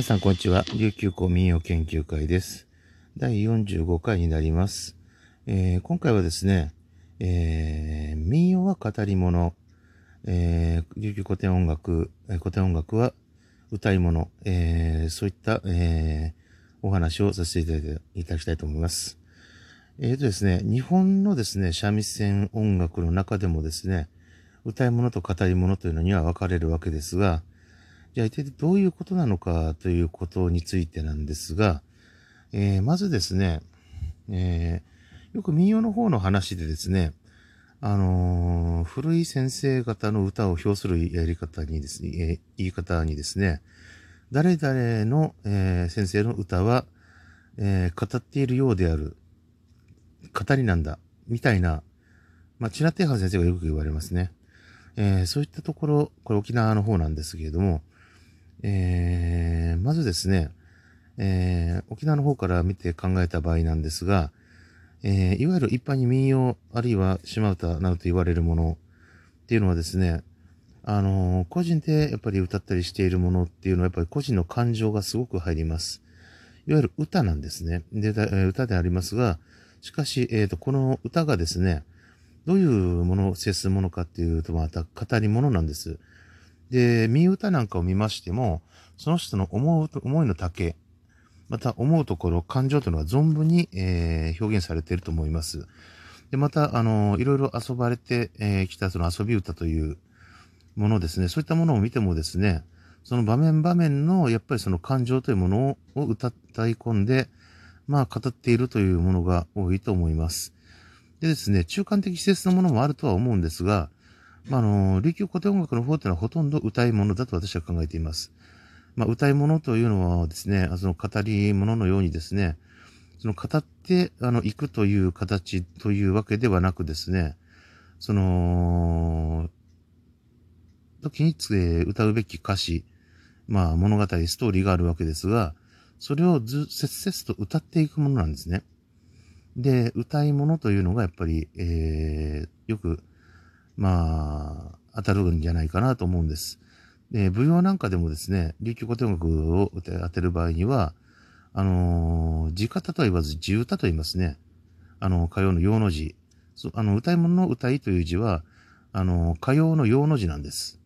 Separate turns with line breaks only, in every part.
皆さん、こんにちは。琉球公民謡研究会です。第45回になります。えー、今回はですね、えー、民謡は語り物、えー、琉球古典音楽、古典音楽は歌い物、えー、そういった、えー、お話をさせていただきたいと思います。えーとですね、日本のですね、三味線音楽の中でもですね、歌い物と語り物というのには分かれるわけですが、じゃあ一体どういうことなのかということについてなんですが、えー、まずですね、えー、よく民謡の方の話でですね、あのー、古い先生方の歌を表するやり方にですね、えー、言い方にですね、誰々の、え、先生の歌は、え語っているようである、語りなんだ、みたいな、まあ、チナテーハ先生がよく言われますね。えーそういったところ、これ沖縄の方なんですけれども、えー、まずですね、えー、沖縄の方から見て考えた場合なんですが、えー、いわゆる一般に民謡、あるいは島唄などと言われるものっていうのはですね、あのー、個人でやっぱり歌ったりしているものっていうのはやっぱり個人の感情がすごく入ります。いわゆる歌なんですね。で、歌でありますが、しかし、えっ、ー、と、この歌がですね、どういうものを接するものかっていうと、また語り物なんです。で、見歌なんかを見ましても、その人の思う、思いの丈、また思うところ、感情というのは存分に、えー、表現されていると思います。で、また、あの、いろいろ遊ばれてき、えー、たその遊び歌というものですね、そういったものを見てもですね、その場面場面の、やっぱりその感情というものを歌い込んで、まあ、語っているというものが多いと思います。でですね、中間的施設のものもあるとは思うんですが、まあ、あの、琉球古典音楽の方っていうのはほとんど歌い物だと私は考えています。まあ、歌い物というのはですね、その語り物のようにですね、その語って、あの、行くという形というわけではなくですね、その、時に歌うべき歌詞、まあ物語、ストーリーがあるわけですが、それをず、切々と歌っていくものなんですね。で、歌い物というのがやっぱり、えー、よくまあ、当たるんじゃないかなと思うんです。で、舞踊なんかでもですね、琉球古典楽を当てる場合には、あのー、字方とは言わず字歌と言いますね。あの、歌謡の用の字。そあの、歌い物の歌いという字は、あの、歌謡の用の字なんです。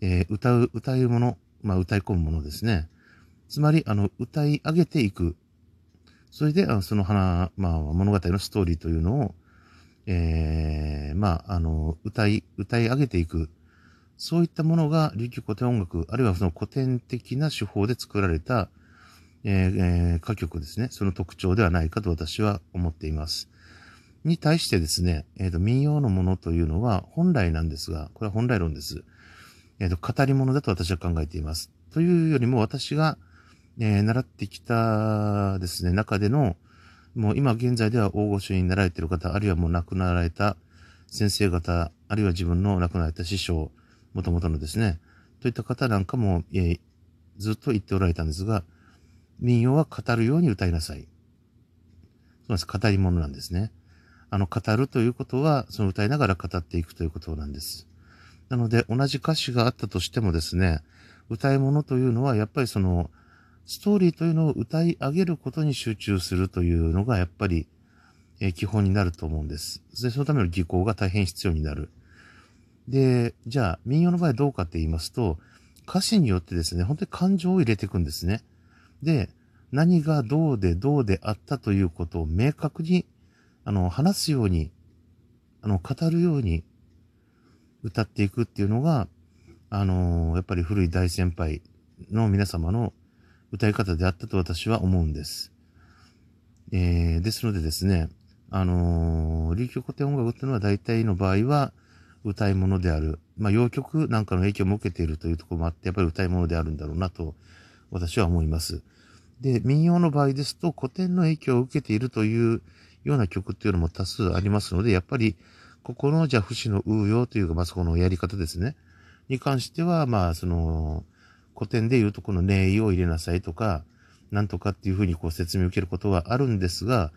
えー、歌う、歌うもの、まあ、歌い込むものですね。つまり、あの、歌い上げていく。それで、あのその花、まあ、物語のストーリーというのを、えー、まあ、あの、歌い、歌い上げていく。そういったものが琉球古典音楽、あるいはその古典的な手法で作られた、えーえー、歌曲ですね。その特徴ではないかと私は思っています。に対してですね、えっ、ー、と、民謡のものというのは本来なんですが、これは本来論です。えっ、ー、と、語り物だと私は考えています。というよりも私が、えー、習ってきたですね、中での、もう今現在では大御所になられている方、あるいはもう亡くなられた先生方、あるいは自分の亡くなられた師匠、もともとのですね、といった方なんかも、えー、ずっと言っておられたんですが、民謡は語るように歌いなさい。そうです。語り物なんですね。あの、語るということは、その歌いながら語っていくということなんです。なので、同じ歌詞があったとしてもですね、歌い物というのは、やっぱりその、ストーリーというのを歌い上げることに集中するというのがやっぱり、え、基本になると思うんです。で、そのための技巧が大変必要になる。で、じゃあ民謡の場合どうかって言いますと、歌詞によってですね、本当に感情を入れていくんですね。で、何がどうでどうであったということを明確に、あの、話すように、あの、語るように歌っていくっていうのが、あのやっぱり古い大先輩の皆様の歌い方であったと私は思うんです。えー、ですのでですね、あのー、琉球古典音楽っていうのは大体の場合は歌い物である。まあ、洋曲なんかの影響も受けているというところもあって、やっぱり歌い物であるんだろうなと私は思います。で、民謡の場合ですと古典の影響を受けているというような曲っていうのも多数ありますので、やっぱりここのじゃあ節の応用というか、まあ、そこのやり方ですね。に関しては、まあ、その、古典で言うとこの名意を入れなさいとか、なんとかっていうふうにこう説明を受けることはあるんですが、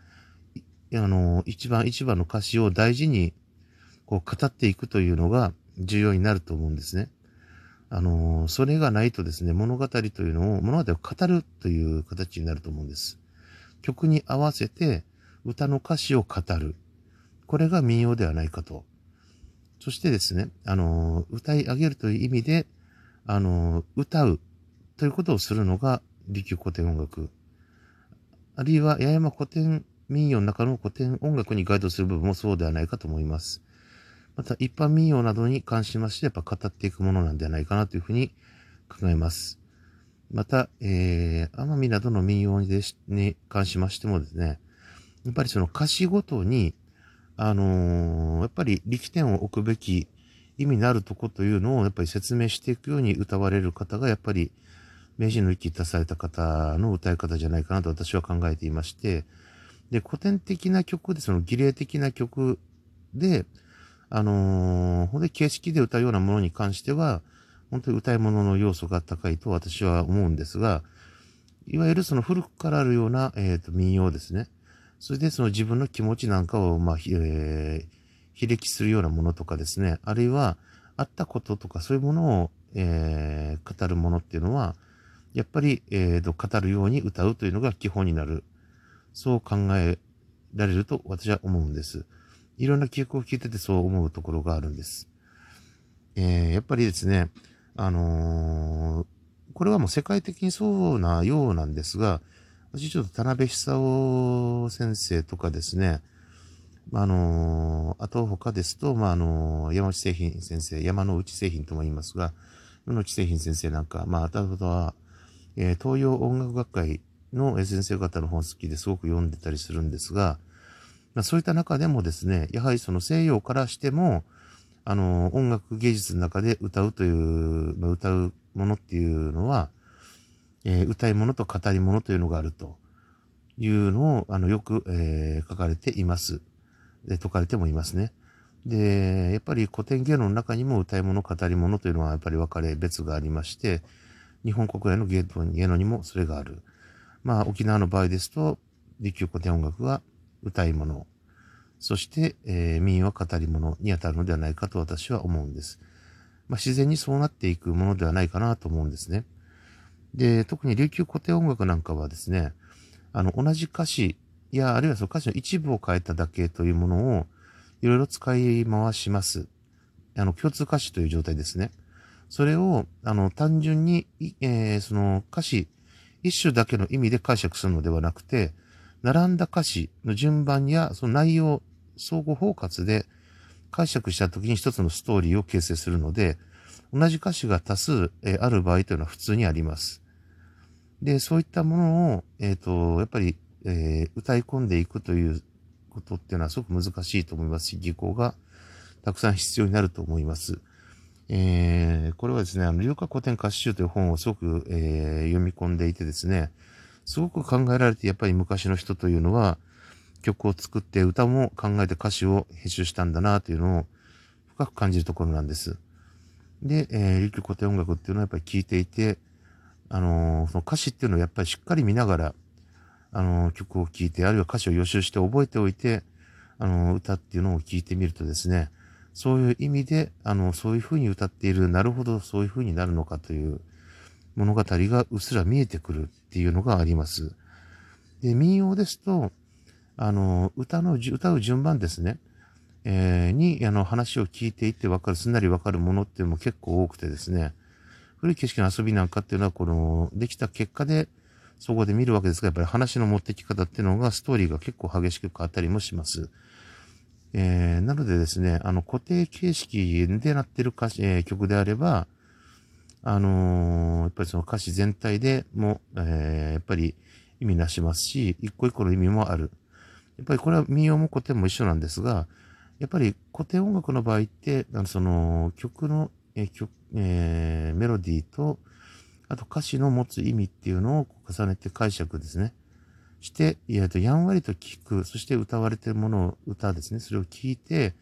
あの、一番一番の歌詞を大事にこう語っていくというのが重要になると思うんですね。あの、それがないとですね、物語というのを、物語を語るという形になると思うんです。曲に合わせて歌の歌詞を語る。これが民謡ではないかと。そしてですね、あの、歌い上げるという意味で、あの、歌うということをするのが利休古典音楽。あるいは八重山古典民謡の中の古典音楽にガイドする部分もそうではないかと思います。また一般民謡などに関しましてやっぱ語っていくものなんではないかなというふうに考えます。また、えー、奄美などの民謡にに関しましてもですね、やっぱりその歌詞ごとにあのー、やっぱり力点を置くべき意味のあるとこというのをやっぱり説明していくように歌われる方がやっぱり名人の域に達された方の歌い方じゃないかなと私は考えていまして、で、古典的な曲で、その儀礼的な曲で、あのー、ほんで形式で歌うようなものに関しては、本当に歌い物の要素が高いと私は思うんですが、いわゆるその古くからあるような、えっ、ー、と、民謡ですね。それでその自分の気持ちなんかを、まあ、えー、比歴するようなものとかですね、あるいは、あったこととかそういうものを、えー、語るものっていうのは、やっぱり、えーと、語るように歌うというのが基本になる。そう考えられると私は思うんです。いろんな記憶を聞いててそう思うところがあるんです。えー、やっぱりですね、あのー、これはもう世界的にそうなようなんですが、私ちょっと田辺久夫先生とかですね、あのー、あと他ですと、まあ、あのー、山内製品先生、山の内製品とも言いますが、山内製品先生なんか、まあ、あとは、えー、東洋音楽学会の先生方の本好きですごく読んでたりするんですが、まあ、そういった中でもですね、やはりその西洋からしても、あの、音楽芸術の中で歌うという、まあ、歌うものっていうのは、えー、歌い物と語り物というのがあるというのを、あの、よく、えー、書かれています。で、説かれてもいますね。で、やっぱり古典芸能の中にも歌い物、語り物というのはやっぱり分かれ別がありまして、日本国内の芸能にもそれがある。まあ、沖縄の場合ですと、利休古典音楽は歌い物、そして、えー、民は語り物に当たるのではないかと私は思うんです。まあ、自然にそうなっていくものではないかなと思うんですね。で、特に琉球古典音楽なんかはですね、あの、同じ歌詞や、あるいはその歌詞の一部を変えただけというものを、いろいろ使い回します。あの、共通歌詞という状態ですね。それを、あの、単純に、えー、その歌詞、一種だけの意味で解釈するのではなくて、並んだ歌詞の順番や、その内容、相互包括で解釈したときに一つのストーリーを形成するので、同じ歌詞が多数、え、ある場合というのは普通にあります。で、そういったものを、えっ、ー、と、やっぱり、えー、歌い込んでいくということっていうのはすごく難しいと思いますし、技巧がたくさん必要になると思います。えー、これはですね、あの、流歌古典歌詞集という本をすごく、えー、読み込んでいてですね、すごく考えられて、やっぱり昔の人というのは、曲を作って歌も考えて歌詞を編集したんだなというのを深く感じるところなんです。で、えー、琉球古典音楽っていうのはやっぱり聴いていて、あのー、その歌詞っていうのをやっぱりしっかり見ながら、あのー、曲を聴いて、あるいは歌詞を予習して覚えておいて、あのー、歌っていうのを聴いてみるとですね、そういう意味で、あの、そういう風に歌っている、なるほどそういう風になるのかという物語がうっすら見えてくるっていうのがあります。で、民謡ですと、あの、歌の、歌う順番ですね。えー、に、あの、話を聞いていってわかる、すんなりわかるものっていうのも結構多くてですね、古い景色の遊びなんかっていうのは、この、できた結果で、そこで見るわけですが、やっぱり話の持ってき方っていうのが、ストーリーが結構激しく変わったりもします。えー、なのでですね、あの、固定形式でなってる歌詞、えー、曲であれば、あのー、やっぱりその歌詞全体でも、え、やっぱり意味なしますし、一個一個の意味もある。やっぱりこれは民謡も古典も一緒なんですが、やっぱり古典音楽の場合って、あのその曲のえ曲え、メロディーと、あと歌詞の持つ意味っていうのを重ねて解釈ですね。して、いやとやんわりと聞く、そして歌われてるものを、歌ですね。それを聞いて、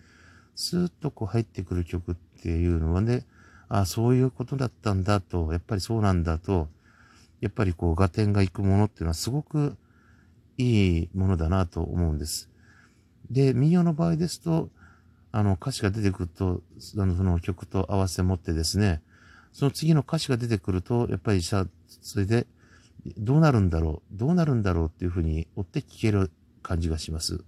スーッとこう入ってくる曲っていうのはね、あそういうことだったんだと、やっぱりそうなんだと、やっぱりこう、合点がいくものっていうのはすごくいいものだなと思うんです。で、民謡の場合ですと、あの、歌詞が出てくると、あの、その曲と合わせ持ってですね、その次の歌詞が出てくると、やっぱりさ、それで、どうなるんだろう、どうなるんだろうっていうふうに追って聴ける感じがします。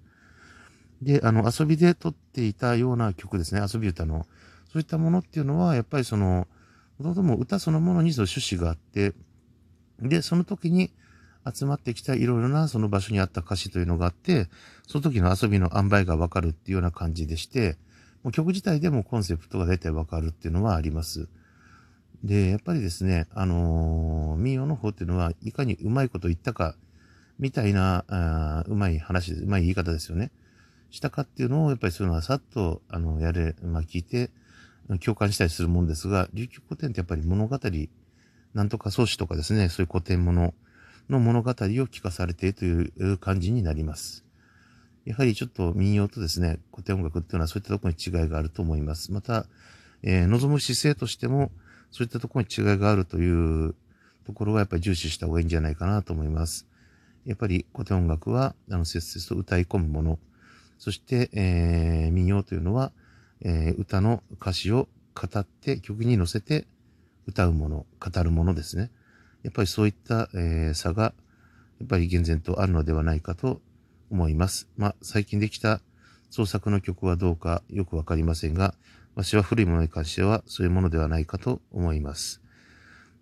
で、あの、遊びで撮っていたような曲ですね、遊び歌の。そういったものっていうのは、やっぱりその、もともとも歌そのものにその趣旨があって、で、その時に集まってきたいろいろなその場所にあった歌詞というのがあって、その時の遊びの塩梅がわかるっていうような感じでして、もう曲自体でもコンセプトが大体わかるっていうのはあります。で、やっぱりですね、あのー、民謡の方っていうのは、いかにうまいこと言ったか、みたいな、あうまい話うまい言い方ですよね。したかっていうのを、やっぱりそういうのはさっと、あの、やれ、まあ、聞いて、共感したりするもんですが、琉球古典ってやっぱり物語、なんとか創始とかですね、そういう古典物の物語を聞かされているという感じになります。やはりちょっと民謡とですね、古典音楽っていうのはそういったところに違いがあると思います。また、えー、望む姿勢としても、そういったところに違いがあるというところはやっぱり重視した方がいいんじゃないかなと思います。やっぱり古典音楽は、あの、切々と歌い込むもの。そして、えー、民謡というのは、えー、歌の歌詞を語って曲に乗せて歌うもの、語るものですね。やっぱりそういった、えー、差が、やっぱり厳然とあるのではないかと思います。まあ、最近できた創作の曲はどうかよくわかりませんが、私は古いものに関してはそういうものではないかと思います。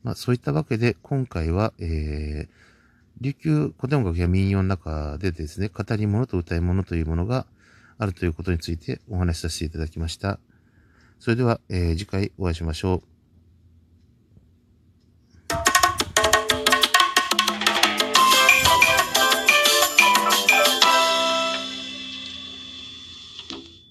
まあ、そういったわけで、今回は、えー、琉球古典音楽や民謡の中でですね、語り物と歌い物というものがあるということについてお話しさせていただきました。それでは、えー、次回お会いしましょう。